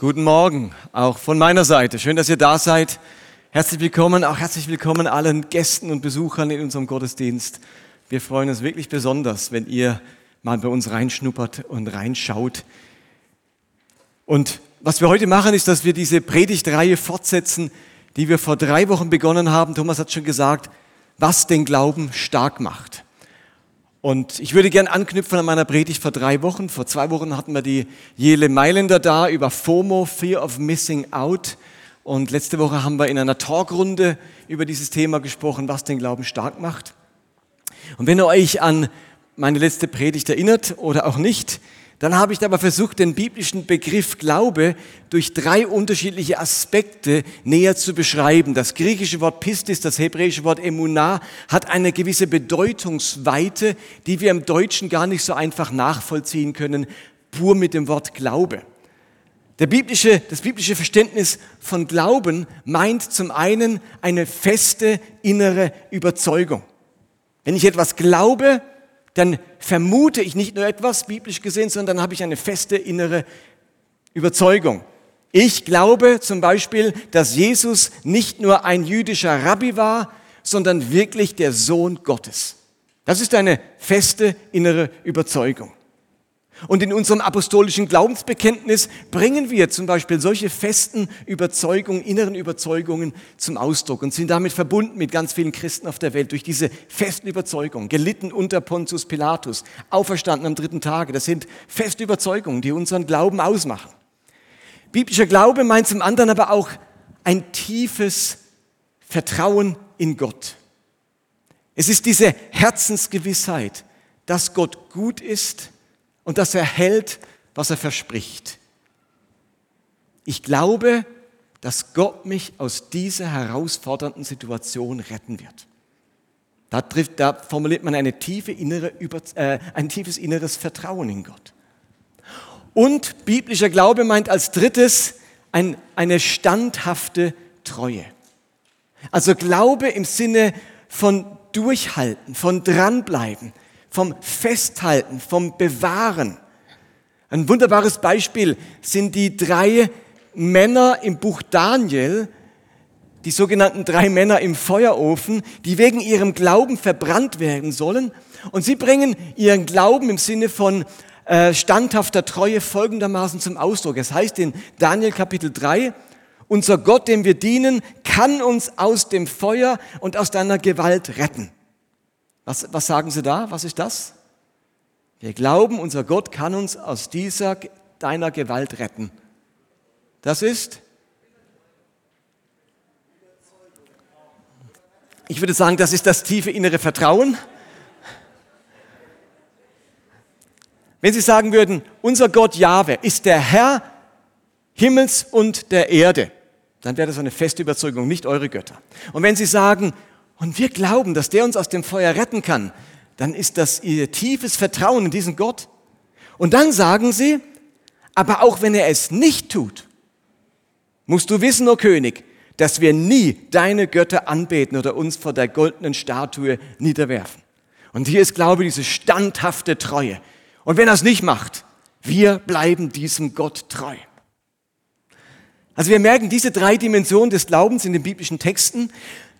Guten Morgen, auch von meiner Seite. Schön, dass ihr da seid. Herzlich willkommen, auch herzlich willkommen allen Gästen und Besuchern in unserem Gottesdienst. Wir freuen uns wirklich besonders, wenn ihr mal bei uns reinschnuppert und reinschaut. Und was wir heute machen, ist, dass wir diese Predigtreihe fortsetzen, die wir vor drei Wochen begonnen haben. Thomas hat schon gesagt, was den Glauben stark macht. Und ich würde gern anknüpfen an meiner Predigt vor drei Wochen. Vor zwei Wochen hatten wir die Jele Mailänder da über FOMO, Fear of Missing Out. Und letzte Woche haben wir in einer Talkrunde über dieses Thema gesprochen, was den Glauben stark macht. Und wenn ihr euch an meine letzte Predigt erinnert oder auch nicht, dann habe ich aber versucht, den biblischen Begriff Glaube durch drei unterschiedliche Aspekte näher zu beschreiben. Das griechische Wort Pistis, das hebräische Wort Emunah hat eine gewisse Bedeutungsweite, die wir im Deutschen gar nicht so einfach nachvollziehen können, pur mit dem Wort Glaube. Der biblische, das biblische Verständnis von Glauben meint zum einen eine feste innere Überzeugung. Wenn ich etwas glaube, dann vermute ich nicht nur etwas, biblisch gesehen, sondern dann habe ich eine feste innere Überzeugung. Ich glaube zum Beispiel, dass Jesus nicht nur ein jüdischer Rabbi war, sondern wirklich der Sohn Gottes. Das ist eine feste innere Überzeugung. Und in unserem apostolischen Glaubensbekenntnis bringen wir zum Beispiel solche festen Überzeugungen, inneren Überzeugungen zum Ausdruck und sind damit verbunden mit ganz vielen Christen auf der Welt durch diese festen Überzeugungen. Gelitten unter Pontius Pilatus, auferstanden am dritten Tage. Das sind feste Überzeugungen, die unseren Glauben ausmachen. Biblischer Glaube meint zum anderen aber auch ein tiefes Vertrauen in Gott. Es ist diese Herzensgewissheit, dass Gott gut ist und dass er hält, was er verspricht. Ich glaube, dass Gott mich aus dieser herausfordernden Situation retten wird. Da, trifft, da formuliert man eine tiefe innere, äh, ein tiefes inneres Vertrauen in Gott. Und biblischer Glaube meint als drittes ein, eine standhafte Treue. Also Glaube im Sinne von Durchhalten, von Dranbleiben, vom Festhalten, vom Bewahren. Ein wunderbares Beispiel sind die drei Männer im Buch Daniel, die sogenannten drei Männer im Feuerofen, die wegen ihrem Glauben verbrannt werden sollen. Und sie bringen ihren Glauben im Sinne von äh, standhafter Treue folgendermaßen zum Ausdruck. Es heißt in Daniel Kapitel 3, unser Gott, dem wir dienen, kann uns aus dem Feuer und aus deiner Gewalt retten. Was, was sagen Sie da? Was ist das? Wir glauben, unser Gott kann uns aus dieser deiner Gewalt retten. Das ist? Ich würde sagen, das ist das tiefe innere Vertrauen. Wenn Sie sagen würden, unser Gott Jahwe ist der Herr Himmels und der Erde, dann wäre das eine feste Überzeugung, nicht eure Götter. Und wenn Sie sagen, und wir glauben, dass der uns aus dem Feuer retten kann, dann ist das ihr tiefes Vertrauen in diesen Gott. Und dann sagen sie, aber auch wenn er es nicht tut, musst du wissen, o oh König, dass wir nie deine Götter anbeten oder uns vor der goldenen Statue niederwerfen. Und hier ist Glaube diese standhafte Treue. Und wenn er es nicht macht, wir bleiben diesem Gott treu. Also wir merken diese drei Dimensionen des Glaubens in den biblischen Texten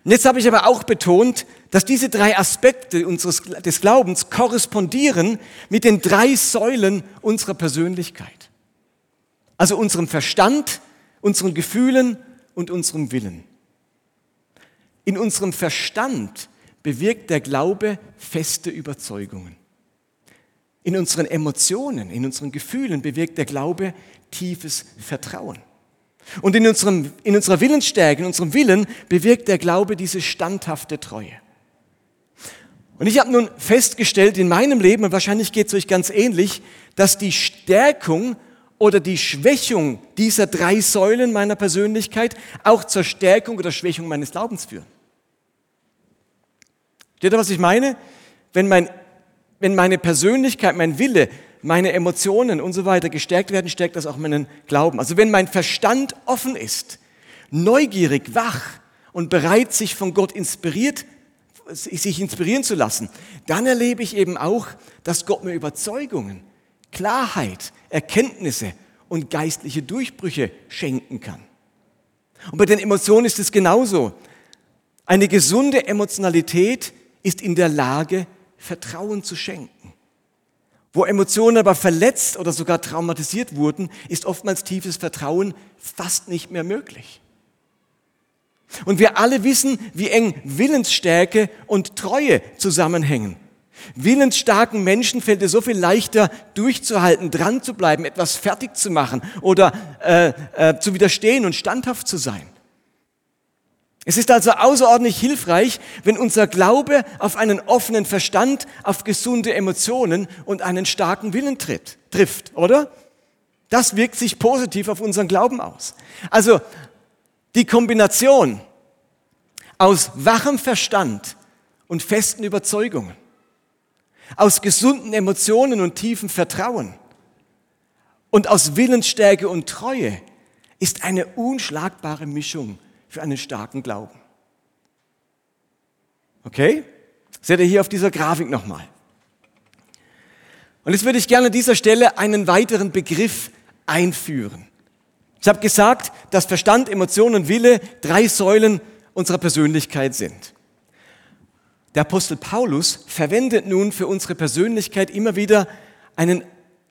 und jetzt habe ich aber auch betont, dass diese drei Aspekte unseres, des Glaubens korrespondieren mit den drei Säulen unserer Persönlichkeit. Also unserem Verstand, unseren Gefühlen und unserem Willen. In unserem Verstand bewirkt der Glaube feste Überzeugungen. In unseren Emotionen, in unseren Gefühlen bewirkt der Glaube tiefes Vertrauen. Und in, unserem, in unserer Willensstärke, in unserem Willen bewirkt der Glaube diese standhafte Treue. Und ich habe nun festgestellt in meinem Leben, und wahrscheinlich geht es euch ganz ähnlich, dass die Stärkung oder die Schwächung dieser drei Säulen meiner Persönlichkeit auch zur Stärkung oder Schwächung meines Glaubens führen. Steht ihr, was ich meine? Wenn, mein, wenn meine Persönlichkeit, mein Wille meine Emotionen und so weiter gestärkt werden, stärkt das auch meinen Glauben. Also wenn mein Verstand offen ist, neugierig, wach und bereit, sich von Gott inspiriert, sich inspirieren zu lassen, dann erlebe ich eben auch, dass Gott mir Überzeugungen, Klarheit, Erkenntnisse und geistliche Durchbrüche schenken kann. Und bei den Emotionen ist es genauso. Eine gesunde Emotionalität ist in der Lage, Vertrauen zu schenken. Wo Emotionen aber verletzt oder sogar traumatisiert wurden, ist oftmals tiefes Vertrauen fast nicht mehr möglich. Und wir alle wissen, wie eng Willensstärke und Treue zusammenhängen. Willensstarken Menschen fällt es so viel leichter, durchzuhalten, dran zu bleiben, etwas fertig zu machen oder äh, äh, zu widerstehen und standhaft zu sein. Es ist also außerordentlich hilfreich, wenn unser Glaube auf einen offenen Verstand, auf gesunde Emotionen und einen starken Willen tritt, trifft, oder? Das wirkt sich positiv auf unseren Glauben aus. Also die Kombination aus wachem Verstand und festen Überzeugungen aus gesunden Emotionen und tiefem Vertrauen und aus Willensstärke und Treue ist eine unschlagbare Mischung für einen starken Glauben. Okay? Seht ihr hier auf dieser Grafik nochmal. Und jetzt würde ich gerne an dieser Stelle einen weiteren Begriff einführen. Ich habe gesagt, dass Verstand, Emotion und Wille drei Säulen unserer Persönlichkeit sind. Der Apostel Paulus verwendet nun für unsere Persönlichkeit immer wieder einen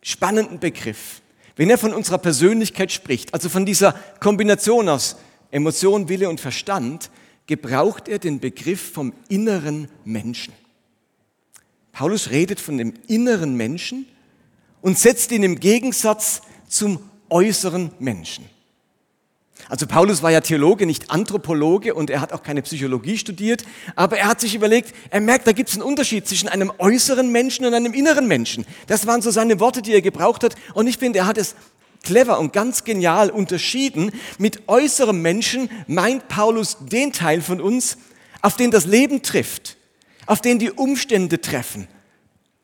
spannenden Begriff. Wenn er von unserer Persönlichkeit spricht, also von dieser Kombination aus Emotion, Wille und Verstand, gebraucht er den Begriff vom inneren Menschen. Paulus redet von dem inneren Menschen und setzt ihn im Gegensatz zum äußeren Menschen. Also Paulus war ja Theologe, nicht Anthropologe und er hat auch keine Psychologie studiert, aber er hat sich überlegt, er merkt, da gibt es einen Unterschied zwischen einem äußeren Menschen und einem inneren Menschen. Das waren so seine Worte, die er gebraucht hat und ich finde, er hat es clever und ganz genial unterschieden. Mit äußerem Menschen meint Paulus den Teil von uns, auf den das Leben trifft, auf den die Umstände treffen,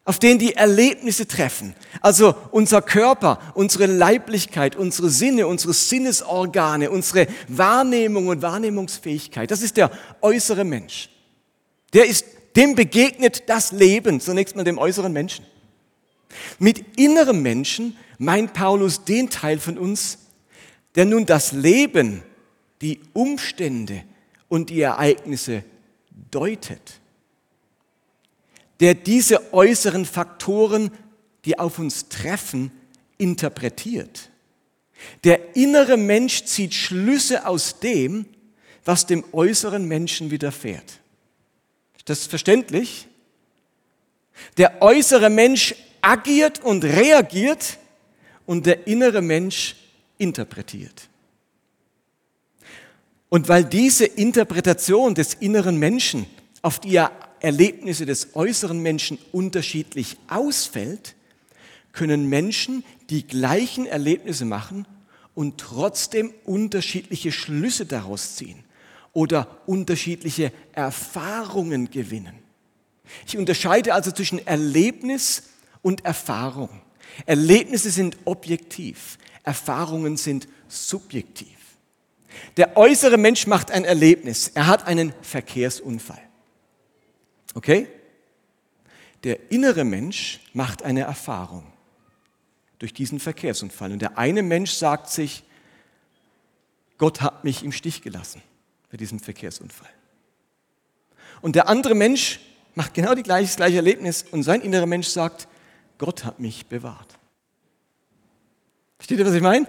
auf den die Erlebnisse treffen. Also unser Körper, unsere Leiblichkeit, unsere Sinne, unsere Sinnesorgane, unsere Wahrnehmung und Wahrnehmungsfähigkeit. Das ist der äußere Mensch. Der ist, dem begegnet das Leben, zunächst mal dem äußeren Menschen. Mit innerem Menschen meint Paulus den Teil von uns, der nun das Leben, die Umstände und die Ereignisse deutet der diese äußeren Faktoren, die auf uns treffen, interpretiert. Der innere Mensch zieht Schlüsse aus dem, was dem äußeren Menschen widerfährt. Ist das verständlich? Der äußere Mensch agiert und reagiert und der innere Mensch interpretiert. Und weil diese Interpretation des inneren Menschen, auf die er Erlebnisse des äußeren Menschen unterschiedlich ausfällt, können Menschen die gleichen Erlebnisse machen und trotzdem unterschiedliche Schlüsse daraus ziehen oder unterschiedliche Erfahrungen gewinnen. Ich unterscheide also zwischen Erlebnis und Erfahrung. Erlebnisse sind objektiv, Erfahrungen sind subjektiv. Der äußere Mensch macht ein Erlebnis. Er hat einen Verkehrsunfall. Okay? Der innere Mensch macht eine Erfahrung durch diesen Verkehrsunfall. Und der eine Mensch sagt sich, Gott hat mich im Stich gelassen bei diesem Verkehrsunfall. Und der andere Mensch macht genau das gleiche Erlebnis und sein innerer Mensch sagt, Gott hat mich bewahrt. Versteht ihr, was ich meine?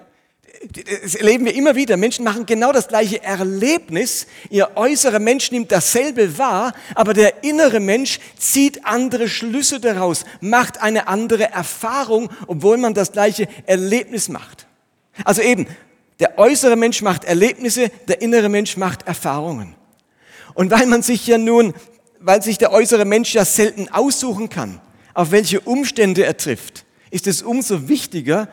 das erleben wir immer wieder. Menschen machen genau das gleiche Erlebnis. Ihr äußerer Mensch nimmt dasselbe wahr, aber der innere Mensch zieht andere Schlüsse daraus, macht eine andere Erfahrung, obwohl man das gleiche Erlebnis macht. Also eben, der äußere Mensch macht Erlebnisse, der innere Mensch macht Erfahrungen. Und weil man sich ja nun, weil sich der äußere Mensch ja selten aussuchen kann, auf welche Umstände er trifft, ist es umso wichtiger,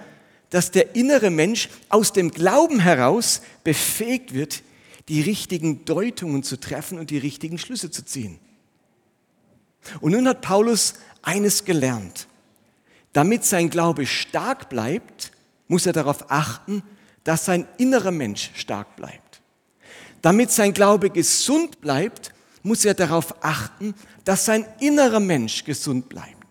dass der innere Mensch aus dem Glauben heraus befähigt wird, die richtigen Deutungen zu treffen und die richtigen Schlüsse zu ziehen. Und nun hat Paulus eines gelernt. Damit sein Glaube stark bleibt, muss er darauf achten, dass sein innerer Mensch stark bleibt. Damit sein Glaube gesund bleibt, muss er darauf achten, dass sein innerer Mensch gesund bleibt.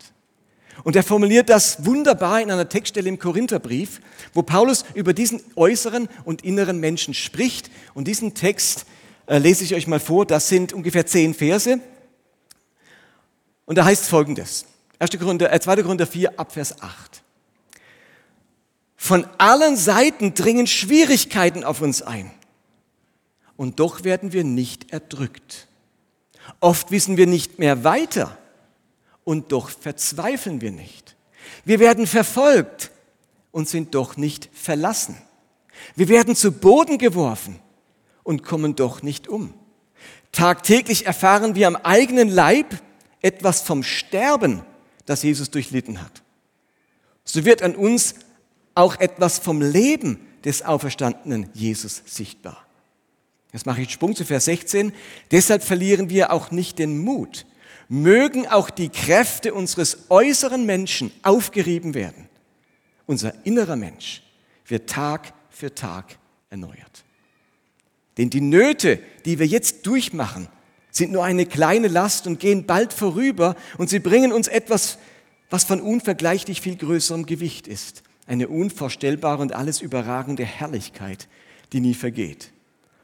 Und er formuliert das wunderbar in einer Textstelle im Korintherbrief, wo Paulus über diesen äußeren und inneren Menschen spricht. Und diesen Text äh, lese ich euch mal vor. Das sind ungefähr zehn Verse. Und da heißt folgendes. 1. Korinther, äh, 2. Korinther 4, Abvers 8. Von allen Seiten dringen Schwierigkeiten auf uns ein. Und doch werden wir nicht erdrückt. Oft wissen wir nicht mehr weiter und doch verzweifeln wir nicht. Wir werden verfolgt und sind doch nicht verlassen. Wir werden zu Boden geworfen und kommen doch nicht um. Tagtäglich erfahren wir am eigenen Leib etwas vom Sterben, das Jesus durchlitten hat. So wird an uns auch etwas vom Leben des auferstandenen Jesus sichtbar. Jetzt mache ich Sprung zu Vers 16. Deshalb verlieren wir auch nicht den Mut. Mögen auch die Kräfte unseres äußeren Menschen aufgerieben werden. Unser innerer Mensch wird Tag für Tag erneuert. Denn die Nöte, die wir jetzt durchmachen, sind nur eine kleine Last und gehen bald vorüber und sie bringen uns etwas, was von unvergleichlich viel größerem Gewicht ist. Eine unvorstellbare und alles überragende Herrlichkeit, die nie vergeht.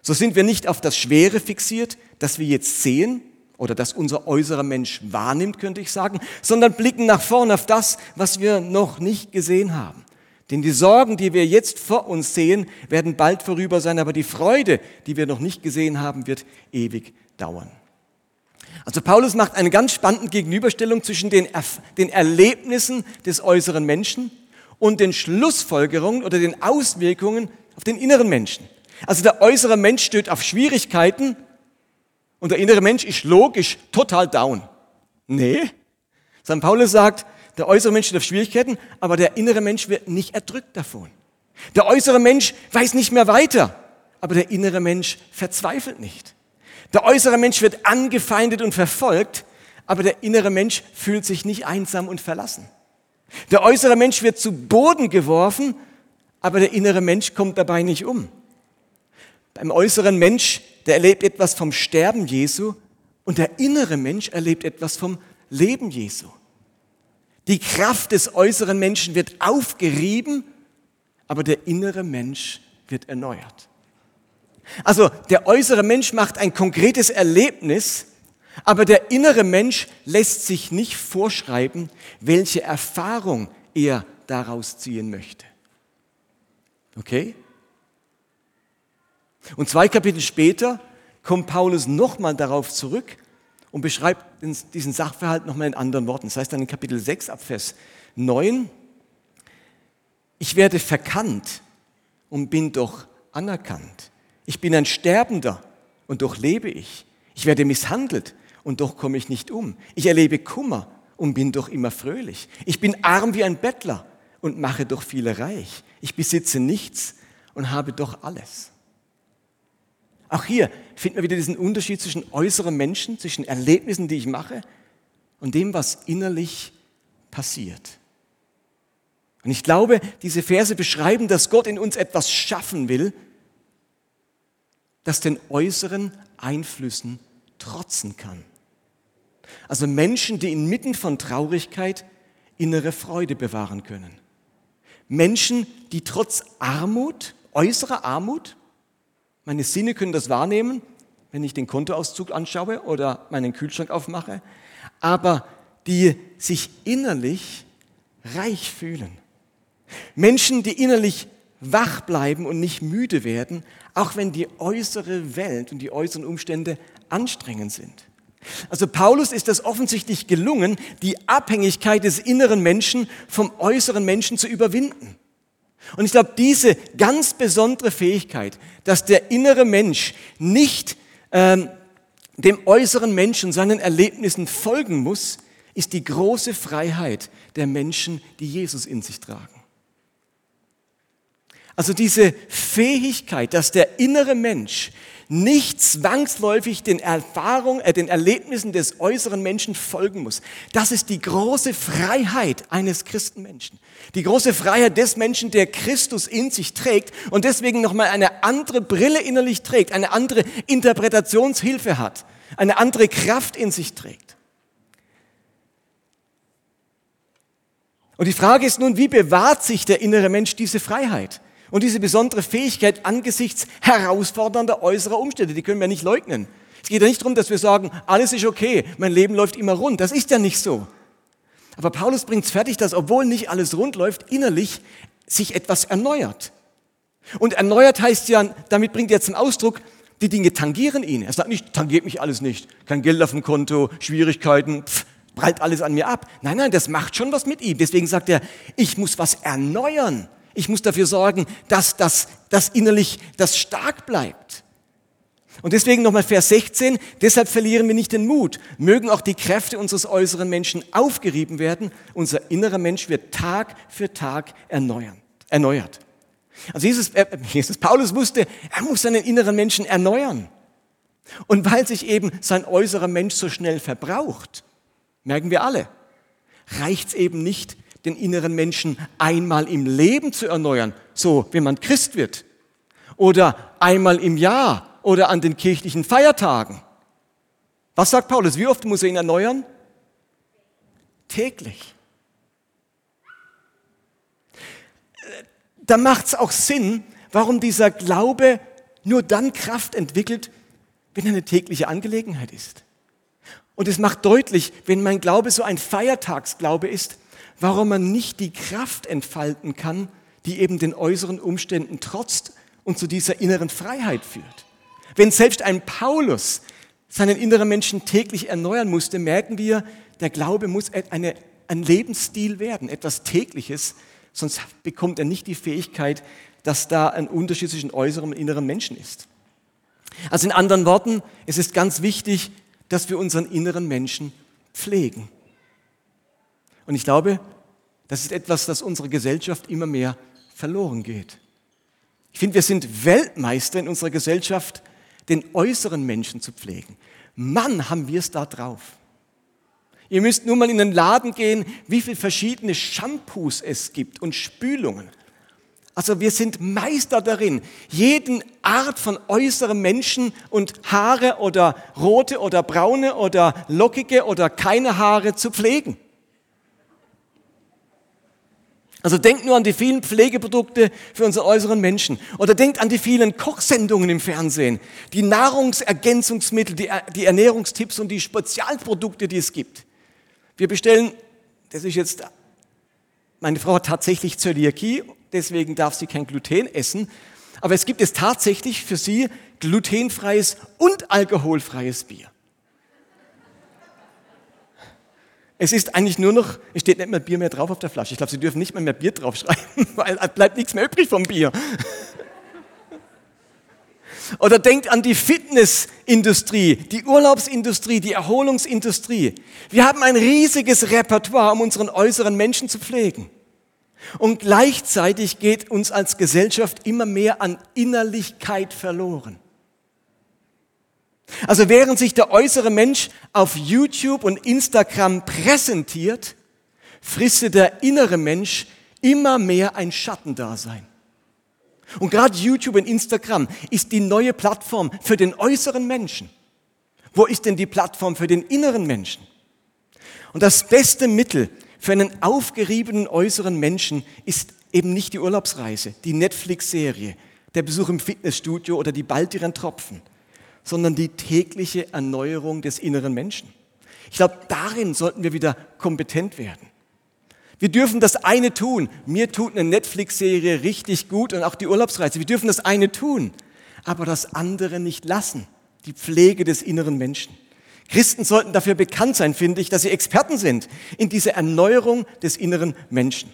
So sind wir nicht auf das Schwere fixiert, das wir jetzt sehen oder das unser äußerer Mensch wahrnimmt, könnte ich sagen, sondern blicken nach vorn auf das, was wir noch nicht gesehen haben. Denn die Sorgen, die wir jetzt vor uns sehen, werden bald vorüber sein, aber die Freude, die wir noch nicht gesehen haben, wird ewig dauern. Also Paulus macht eine ganz spannende Gegenüberstellung zwischen den, den Erlebnissen des äußeren Menschen und den Schlussfolgerungen oder den Auswirkungen auf den inneren Menschen. Also der äußere Mensch stößt auf Schwierigkeiten und der innere Mensch ist logisch total down. Nee. St. Paulus sagt, der äußere Mensch auf Schwierigkeiten, aber der innere Mensch wird nicht erdrückt davon. Der äußere Mensch weiß nicht mehr weiter, aber der innere Mensch verzweifelt nicht. Der äußere Mensch wird angefeindet und verfolgt, aber der innere Mensch fühlt sich nicht einsam und verlassen. Der äußere Mensch wird zu Boden geworfen, aber der innere Mensch kommt dabei nicht um. Beim äußeren Mensch, der erlebt etwas vom Sterben Jesu und der innere Mensch erlebt etwas vom Leben Jesu. Die Kraft des äußeren Menschen wird aufgerieben, aber der innere Mensch wird erneuert. Also der äußere Mensch macht ein konkretes Erlebnis, aber der innere Mensch lässt sich nicht vorschreiben, welche Erfahrung er daraus ziehen möchte. Okay? Und zwei Kapitel später kommt Paulus nochmal darauf zurück und beschreibt diesen Sachverhalt nochmal in anderen Worten. Das heißt dann in Kapitel 6 ab Vers 9, ich werde verkannt und bin doch anerkannt. Ich bin ein Sterbender und doch lebe ich. Ich werde misshandelt und doch komme ich nicht um. Ich erlebe Kummer und bin doch immer fröhlich. Ich bin arm wie ein Bettler und mache doch viele reich. Ich besitze nichts und habe doch alles. Auch hier finden wir wieder diesen Unterschied zwischen äußeren Menschen, zwischen Erlebnissen, die ich mache, und dem, was innerlich passiert. Und ich glaube, diese Verse beschreiben, dass Gott in uns etwas schaffen will, das den äußeren Einflüssen trotzen kann. Also Menschen, die inmitten von Traurigkeit innere Freude bewahren können. Menschen, die trotz Armut, äußerer Armut, meine Sinne können das wahrnehmen, wenn ich den Kontoauszug anschaue oder meinen Kühlschrank aufmache, aber die sich innerlich reich fühlen. Menschen, die innerlich wach bleiben und nicht müde werden, auch wenn die äußere Welt und die äußeren Umstände anstrengend sind. Also Paulus ist es offensichtlich gelungen, die Abhängigkeit des inneren Menschen vom äußeren Menschen zu überwinden. Und ich glaube, diese ganz besondere Fähigkeit, dass der innere Mensch nicht ähm, dem äußeren Menschen, seinen Erlebnissen folgen muss, ist die große Freiheit der Menschen, die Jesus in sich tragen. Also diese Fähigkeit, dass der innere Mensch nicht zwangsläufig den Erfahrungen, äh, den Erlebnissen des äußeren Menschen folgen muss. Das ist die große Freiheit eines Christenmenschen. Die große Freiheit des Menschen, der Christus in sich trägt und deswegen nochmal eine andere Brille innerlich trägt, eine andere Interpretationshilfe hat, eine andere Kraft in sich trägt. Und die Frage ist nun, wie bewahrt sich der innere Mensch diese Freiheit und diese besondere Fähigkeit angesichts herausfordernder äußerer Umstände? Die können wir nicht leugnen. Es geht ja nicht darum, dass wir sagen, alles ist okay, mein Leben läuft immer rund. Das ist ja nicht so. Aber Paulus bringt es fertig, dass obwohl nicht alles rund läuft, innerlich sich etwas erneuert. Und erneuert heißt ja, damit bringt er zum Ausdruck, die Dinge tangieren ihn. Er sagt nicht, tangiert mich alles nicht. Kein Geld auf dem Konto, Schwierigkeiten, pff, prallt alles an mir ab. Nein, nein, das macht schon was mit ihm. Deswegen sagt er, ich muss was erneuern. Ich muss dafür sorgen, dass das, das innerlich, das stark bleibt. Und deswegen nochmal Vers 16, deshalb verlieren wir nicht den Mut. Mögen auch die Kräfte unseres äußeren Menschen aufgerieben werden. Unser innerer Mensch wird Tag für Tag erneuert. Also Jesus, äh, Jesus, Paulus wusste, er muss seinen inneren Menschen erneuern. Und weil sich eben sein äußerer Mensch so schnell verbraucht, merken wir alle, reicht es eben nicht, den inneren Menschen einmal im Leben zu erneuern, so wenn man Christ wird, oder einmal im Jahr oder an den kirchlichen Feiertagen. Was sagt Paulus? Wie oft muss er ihn erneuern? Täglich. Da macht es auch Sinn, warum dieser Glaube nur dann Kraft entwickelt, wenn er eine tägliche Angelegenheit ist. Und es macht deutlich, wenn mein Glaube so ein Feiertagsglaube ist, warum man nicht die Kraft entfalten kann, die eben den äußeren Umständen trotzt und zu dieser inneren Freiheit führt. Wenn selbst ein Paulus seinen inneren Menschen täglich erneuern musste, merken wir, der Glaube muss eine, ein Lebensstil werden, etwas Tägliches, sonst bekommt er nicht die Fähigkeit, dass da ein Unterschied zwischen äußerem und innerem Menschen ist. Also in anderen Worten, es ist ganz wichtig, dass wir unseren inneren Menschen pflegen. Und ich glaube, das ist etwas, das unsere Gesellschaft immer mehr verloren geht. Ich finde, wir sind Weltmeister in unserer Gesellschaft, den äußeren Menschen zu pflegen. Mann, haben wir es da drauf. Ihr müsst nur mal in den Laden gehen, wie viele verschiedene Shampoos es gibt und Spülungen. Also wir sind Meister darin, jeden Art von äußerem Menschen und Haare oder rote oder braune oder lockige oder keine Haare zu pflegen. Also denkt nur an die vielen Pflegeprodukte für unsere äußeren Menschen. Oder denkt an die vielen Kochsendungen im Fernsehen, die Nahrungsergänzungsmittel, die, die Ernährungstipps und die Spezialprodukte, die es gibt. Wir bestellen, das ist jetzt, meine Frau hat tatsächlich Zöliakie deswegen darf sie kein Gluten essen. Aber es gibt es tatsächlich für sie glutenfreies und alkoholfreies Bier. Es ist eigentlich nur noch, es steht nicht mehr Bier mehr drauf auf der Flasche. Ich glaube, Sie dürfen nicht mehr, mehr Bier draufschreiben, weil es bleibt nichts mehr übrig vom Bier. Oder denkt an die Fitnessindustrie, die Urlaubsindustrie, die Erholungsindustrie. Wir haben ein riesiges Repertoire, um unseren äußeren Menschen zu pflegen. Und gleichzeitig geht uns als Gesellschaft immer mehr an Innerlichkeit verloren. Also während sich der äußere Mensch auf YouTube und Instagram präsentiert, frisst der innere Mensch immer mehr ein Schattendasein. Und gerade YouTube und Instagram ist die neue Plattform für den äußeren Menschen. Wo ist denn die Plattform für den inneren Menschen? Und das beste Mittel, für einen aufgeriebenen äußeren Menschen ist eben nicht die Urlaubsreise, die Netflix-Serie, der Besuch im Fitnessstudio oder die baldigen Tropfen, sondern die tägliche Erneuerung des inneren Menschen. Ich glaube, darin sollten wir wieder kompetent werden. Wir dürfen das eine tun. Mir tut eine Netflix-Serie richtig gut und auch die Urlaubsreise. Wir dürfen das eine tun, aber das andere nicht lassen. Die Pflege des inneren Menschen. Christen sollten dafür bekannt sein, finde ich, dass sie Experten sind in dieser Erneuerung des inneren Menschen.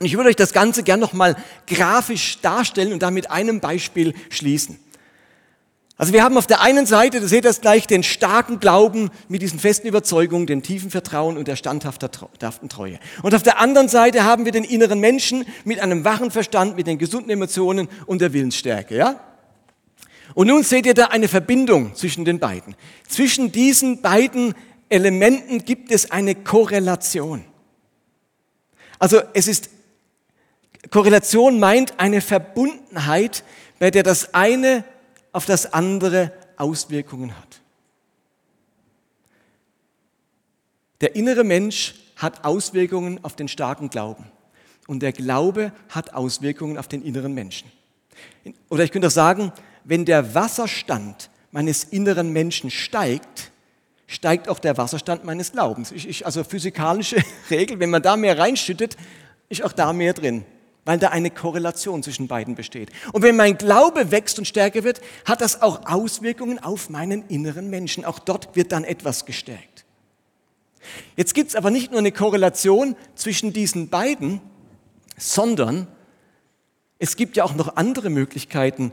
Und ich würde euch das Ganze gern nochmal grafisch darstellen und da mit einem Beispiel schließen. Also wir haben auf der einen Seite, da seht das gleich, den starken Glauben mit diesen festen Überzeugungen, dem tiefen Vertrauen und der standhaften Treue. Und auf der anderen Seite haben wir den inneren Menschen mit einem wachen Verstand, mit den gesunden Emotionen und der Willensstärke. Ja? Und nun seht ihr da eine Verbindung zwischen den beiden. Zwischen diesen beiden Elementen gibt es eine Korrelation. Also es ist, Korrelation meint eine Verbundenheit, bei der das eine auf das andere Auswirkungen hat. Der innere Mensch hat Auswirkungen auf den starken Glauben. Und der Glaube hat Auswirkungen auf den inneren Menschen. Oder ich könnte auch sagen, wenn der Wasserstand meines inneren Menschen steigt, steigt auch der Wasserstand meines Glaubens. Ich, ich, also physikalische Regel, wenn man da mehr reinschüttet, ist auch da mehr drin, weil da eine Korrelation zwischen beiden besteht. Und wenn mein Glaube wächst und stärker wird, hat das auch Auswirkungen auf meinen inneren Menschen. Auch dort wird dann etwas gestärkt. Jetzt gibt es aber nicht nur eine Korrelation zwischen diesen beiden, sondern es gibt ja auch noch andere Möglichkeiten,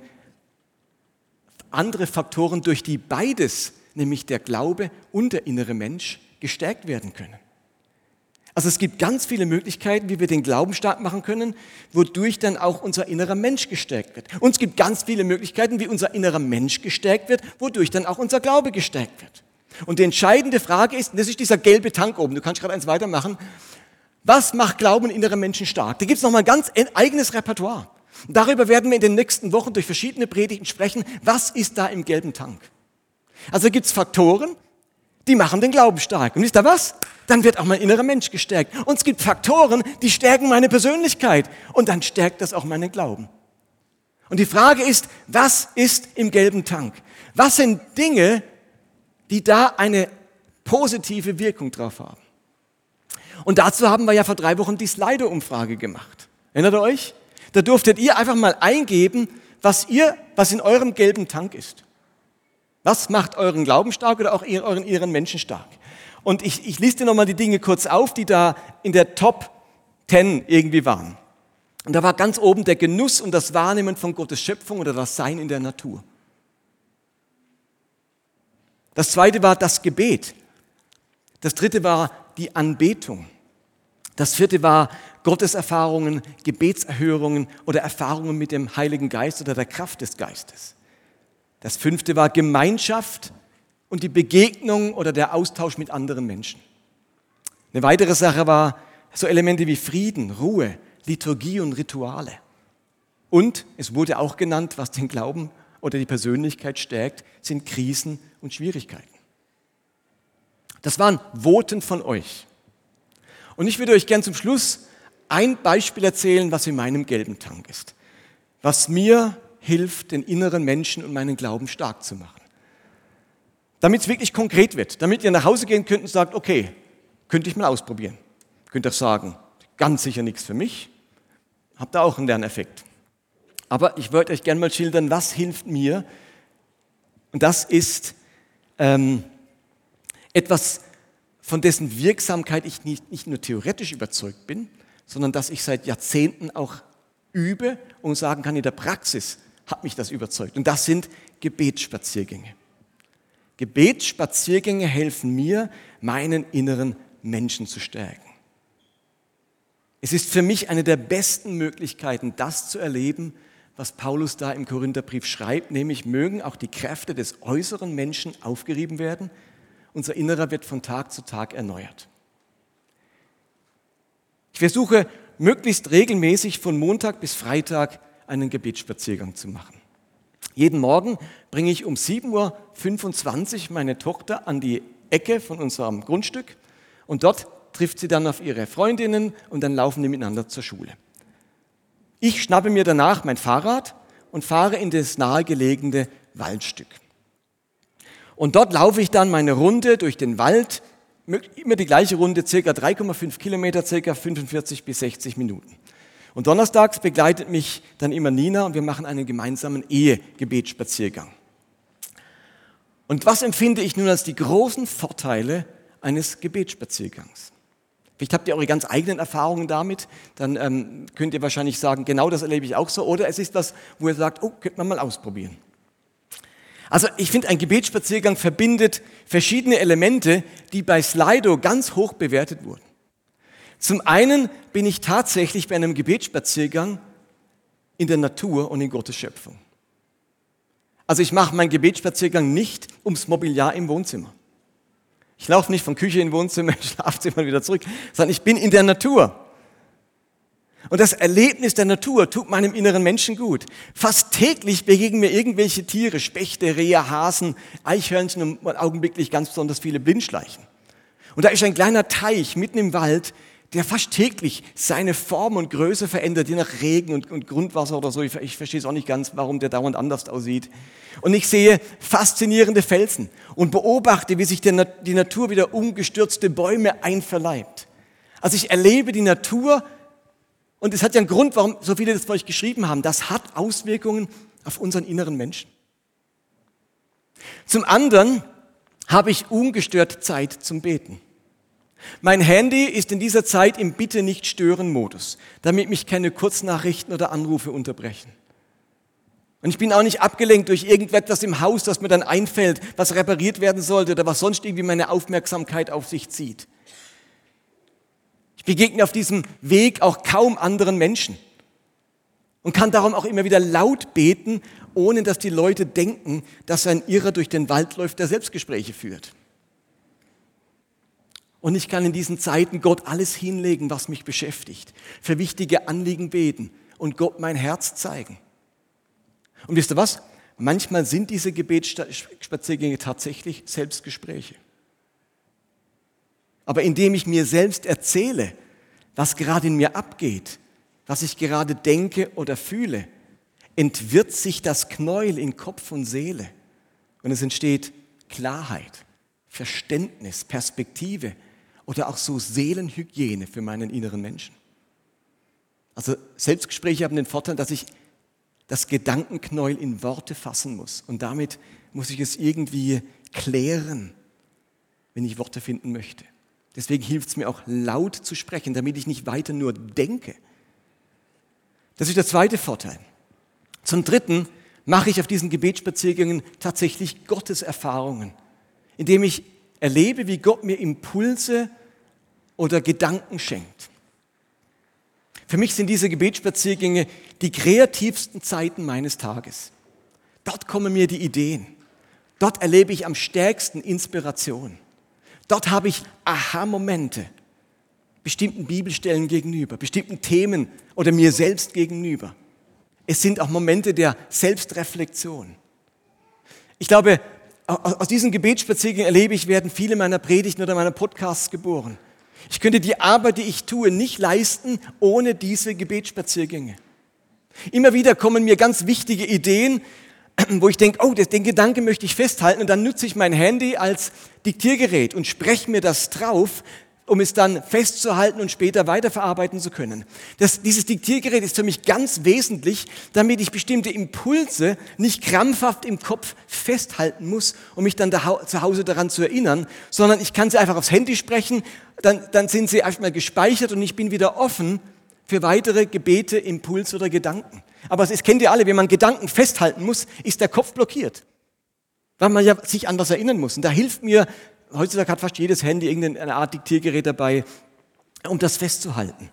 andere Faktoren, durch die beides, nämlich der Glaube und der innere Mensch, gestärkt werden können. Also es gibt ganz viele Möglichkeiten, wie wir den Glauben stark machen können, wodurch dann auch unser innerer Mensch gestärkt wird. Und es gibt ganz viele Möglichkeiten, wie unser innerer Mensch gestärkt wird, wodurch dann auch unser Glaube gestärkt wird. Und die entscheidende Frage ist, das ist dieser gelbe Tank oben, du kannst gerade eins weitermachen, was macht Glauben in innere Menschen stark? Da gibt es nochmal ein ganz eigenes Repertoire. Und darüber werden wir in den nächsten Wochen durch verschiedene Predigten sprechen. Was ist da im gelben Tank? Also gibt es Faktoren, die machen den Glauben stark. Und wisst ihr was? Dann wird auch mein innerer Mensch gestärkt. Und es gibt Faktoren, die stärken meine Persönlichkeit. Und dann stärkt das auch meinen Glauben. Und die Frage ist, was ist im gelben Tank? Was sind Dinge, die da eine positive Wirkung drauf haben? Und dazu haben wir ja vor drei Wochen die Slido-Umfrage gemacht. Erinnert ihr euch? Da durftet ihr einfach mal eingeben, was ihr, was in eurem gelben Tank ist. Was macht euren Glauben stark oder auch euren, ihren Menschen stark? Und ich, ich liste nochmal die Dinge kurz auf, die da in der Top 10 irgendwie waren. Und da war ganz oben der Genuss und das Wahrnehmen von Gottes Schöpfung oder das Sein in der Natur. Das zweite war das Gebet. Das dritte war die Anbetung. Das vierte war Gotteserfahrungen, Gebetserhörungen oder Erfahrungen mit dem Heiligen Geist oder der Kraft des Geistes. Das fünfte war Gemeinschaft und die Begegnung oder der Austausch mit anderen Menschen. Eine weitere Sache war so Elemente wie Frieden, Ruhe, Liturgie und Rituale. Und es wurde auch genannt, was den Glauben oder die Persönlichkeit stärkt, sind Krisen und Schwierigkeiten. Das waren Voten von euch. Und ich würde euch gern zum Schluss ein Beispiel erzählen, was in meinem gelben Tank ist, was mir hilft, den inneren Menschen und meinen Glauben stark zu machen. Damit es wirklich konkret wird, damit ihr nach Hause gehen könnt und sagt, okay, könnte ich mal ausprobieren. Könnt ihr sagen, ganz sicher nichts für mich, habt da auch einen Lerneffekt. Aber ich wollte euch gerne mal schildern, was hilft mir. Und das ist ähm, etwas, von dessen Wirksamkeit ich nicht, nicht nur theoretisch überzeugt bin, sondern dass ich seit Jahrzehnten auch übe und sagen kann, in der Praxis hat mich das überzeugt. Und das sind Gebetsspaziergänge. Gebetsspaziergänge helfen mir, meinen inneren Menschen zu stärken. Es ist für mich eine der besten Möglichkeiten, das zu erleben, was Paulus da im Korintherbrief schreibt, nämlich mögen auch die Kräfte des äußeren Menschen aufgerieben werden, unser Innerer wird von Tag zu Tag erneuert. Ich versuche möglichst regelmäßig von Montag bis Freitag einen Gebetsspaziergang zu machen. Jeden Morgen bringe ich um 7.25 Uhr meine Tochter an die Ecke von unserem Grundstück und dort trifft sie dann auf ihre Freundinnen und dann laufen die miteinander zur Schule. Ich schnappe mir danach mein Fahrrad und fahre in das nahegelegene Waldstück. Und dort laufe ich dann meine Runde durch den Wald immer die gleiche Runde, circa 3,5 Kilometer, circa 45 bis 60 Minuten. Und donnerstags begleitet mich dann immer Nina und wir machen einen gemeinsamen Ehegebetsspaziergang. Und was empfinde ich nun als die großen Vorteile eines Gebetsspaziergangs? Vielleicht habt ihr eure ganz eigenen Erfahrungen damit, dann ähm, könnt ihr wahrscheinlich sagen, genau das erlebe ich auch so. Oder es ist was, wo ihr sagt, oh, könnte man mal ausprobieren. Also ich finde, ein Gebetsspaziergang verbindet verschiedene Elemente, die bei Slido ganz hoch bewertet wurden. Zum einen bin ich tatsächlich bei einem Gebetsspaziergang in der Natur und in Gottes Schöpfung. Also ich mache meinen Gebetsspaziergang nicht ums Mobiliar im Wohnzimmer. Ich laufe nicht von Küche in Wohnzimmer, Schlafzimmer wieder zurück, sondern ich bin in der Natur. Und das Erlebnis der Natur tut meinem inneren Menschen gut. Fast täglich begegnen mir irgendwelche Tiere, Spechte, Rehe, Hasen, Eichhörnchen und augenblicklich ganz besonders viele Blindschleichen. Und da ist ein kleiner Teich mitten im Wald, der fast täglich seine Form und Größe verändert, je nach Regen und, und Grundwasser oder so. Ich, ich verstehe es auch nicht ganz, warum der dauernd anders aussieht. Und ich sehe faszinierende Felsen und beobachte, wie sich der, die Natur wieder umgestürzte Bäume einverleibt. Also ich erlebe die Natur und es hat ja einen Grund, warum so viele das für euch geschrieben haben. Das hat Auswirkungen auf unseren inneren Menschen. Zum anderen habe ich ungestört Zeit zum Beten. Mein Handy ist in dieser Zeit im Bitte nicht stören Modus, damit mich keine Kurznachrichten oder Anrufe unterbrechen. Und ich bin auch nicht abgelenkt durch irgendetwas im Haus, das mir dann einfällt, was repariert werden sollte oder was sonst irgendwie meine Aufmerksamkeit auf sich zieht. Ich begegne auf diesem Weg auch kaum anderen Menschen und kann darum auch immer wieder laut beten, ohne dass die Leute denken, dass ein Irrer durch den Wald läuft, der Selbstgespräche führt. Und ich kann in diesen Zeiten Gott alles hinlegen, was mich beschäftigt, für wichtige Anliegen beten und Gott mein Herz zeigen. Und wisst ihr was? Manchmal sind diese Gebetsspaziergänge tatsächlich Selbstgespräche. Aber indem ich mir selbst erzähle, was gerade in mir abgeht, was ich gerade denke oder fühle, entwirrt sich das Knäuel in Kopf und Seele. Und es entsteht Klarheit, Verständnis, Perspektive, oder auch so Seelenhygiene für meinen inneren Menschen. Also Selbstgespräche haben den Vorteil, dass ich das Gedankenknäuel in Worte fassen muss. Und damit muss ich es irgendwie klären, wenn ich Worte finden möchte. Deswegen hilft es mir auch laut zu sprechen, damit ich nicht weiter nur denke. Das ist der zweite Vorteil. Zum Dritten mache ich auf diesen Gebetsspaziergängen tatsächlich Gottes Erfahrungen, indem ich erlebe, wie Gott mir Impulse oder Gedanken schenkt. Für mich sind diese Gebetsspaziergänge die kreativsten Zeiten meines Tages. Dort kommen mir die Ideen. Dort erlebe ich am stärksten Inspiration. Dort habe ich Aha-Momente bestimmten Bibelstellen gegenüber, bestimmten Themen oder mir selbst gegenüber. Es sind auch Momente der Selbstreflexion. Ich glaube, aus diesen Gebetsspaziergängen erlebe ich, werden viele meiner Predigten oder meiner Podcasts geboren. Ich könnte die Arbeit, die ich tue, nicht leisten ohne diese Gebetsspaziergänge. Immer wieder kommen mir ganz wichtige Ideen, wo ich denke, oh, den Gedanke möchte ich festhalten und dann nutze ich mein Handy als Diktiergerät und spreche mir das drauf, um es dann festzuhalten und später weiterverarbeiten zu können. Das, dieses Diktiergerät ist für mich ganz wesentlich, damit ich bestimmte Impulse nicht krampfhaft im Kopf festhalten muss, um mich dann da, zu Hause daran zu erinnern, sondern ich kann sie einfach aufs Handy sprechen, dann, dann sind sie erstmal gespeichert und ich bin wieder offen für weitere Gebete, Impulse oder Gedanken. Aber es kennt ihr alle, wenn man Gedanken festhalten muss, ist der Kopf blockiert. Weil man ja sich an was erinnern muss. Und da hilft mir heutzutage hat fast jedes Handy irgendeine Art Diktiergerät dabei, um das festzuhalten.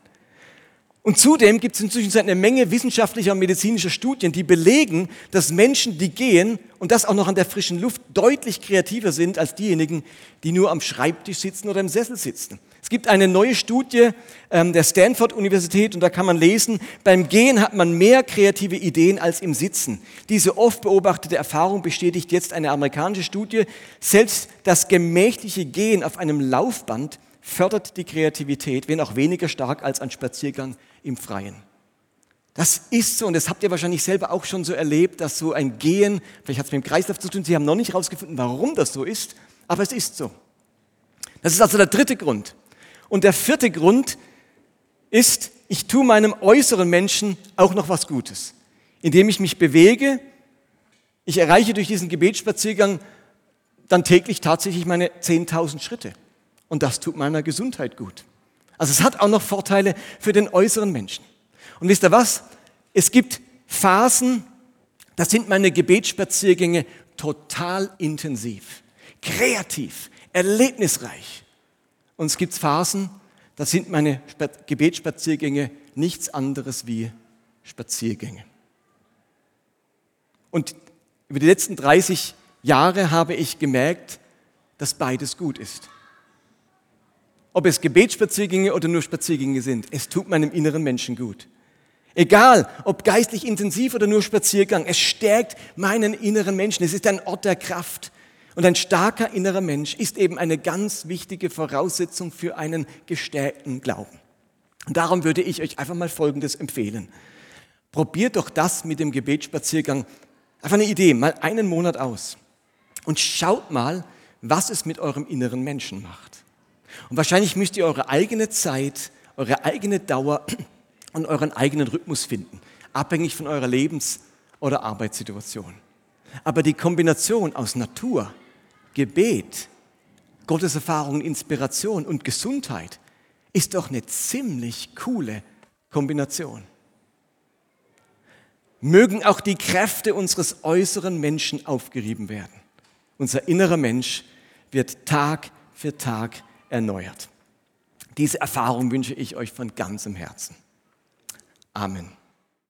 Und zudem gibt es inzwischen eine Menge wissenschaftlicher und medizinischer Studien, die belegen, dass Menschen, die gehen und das auch noch an der frischen Luft, deutlich kreativer sind als diejenigen, die nur am Schreibtisch sitzen oder im Sessel sitzen. Es gibt eine neue Studie ähm, der Stanford-Universität und da kann man lesen, beim Gehen hat man mehr kreative Ideen als im Sitzen. Diese oft beobachtete Erfahrung bestätigt jetzt eine amerikanische Studie. Selbst das gemächliche Gehen auf einem Laufband fördert die Kreativität, wenn auch weniger stark als ein Spaziergang im Freien. Das ist so und das habt ihr wahrscheinlich selber auch schon so erlebt, dass so ein Gehen, vielleicht hat es mit dem Kreislauf zu tun, Sie haben noch nicht herausgefunden, warum das so ist, aber es ist so. Das ist also der dritte Grund. Und der vierte Grund ist, ich tue meinem äußeren Menschen auch noch was Gutes, indem ich mich bewege. Ich erreiche durch diesen Gebetsspaziergang dann täglich tatsächlich meine 10.000 Schritte. Und das tut meiner Gesundheit gut. Also es hat auch noch Vorteile für den äußeren Menschen. Und wisst ihr was? Es gibt Phasen, da sind meine Gebetsspaziergänge total intensiv, kreativ, erlebnisreich. Und es gibt Phasen, da sind meine Gebetsspaziergänge nichts anderes wie Spaziergänge. Und über die letzten 30 Jahre habe ich gemerkt, dass beides gut ist. Ob es Gebetsspaziergänge oder nur Spaziergänge sind, es tut meinem inneren Menschen gut. Egal, ob geistlich intensiv oder nur Spaziergang, es stärkt meinen inneren Menschen. Es ist ein Ort der Kraft. Und ein starker innerer Mensch ist eben eine ganz wichtige Voraussetzung für einen gestärkten Glauben. Und darum würde ich euch einfach mal Folgendes empfehlen. Probiert doch das mit dem Gebetsspaziergang, einfach eine Idee, mal einen Monat aus. Und schaut mal, was es mit eurem inneren Menschen macht. Und wahrscheinlich müsst ihr eure eigene Zeit, eure eigene Dauer und euren eigenen Rhythmus finden, abhängig von eurer Lebens- oder Arbeitssituation. Aber die Kombination aus Natur, Gebet, Gotteserfahrung, Inspiration und Gesundheit ist doch eine ziemlich coole Kombination. Mögen auch die Kräfte unseres äußeren Menschen aufgerieben werden. Unser innerer Mensch wird Tag für Tag erneuert. Diese Erfahrung wünsche ich euch von ganzem Herzen. Amen.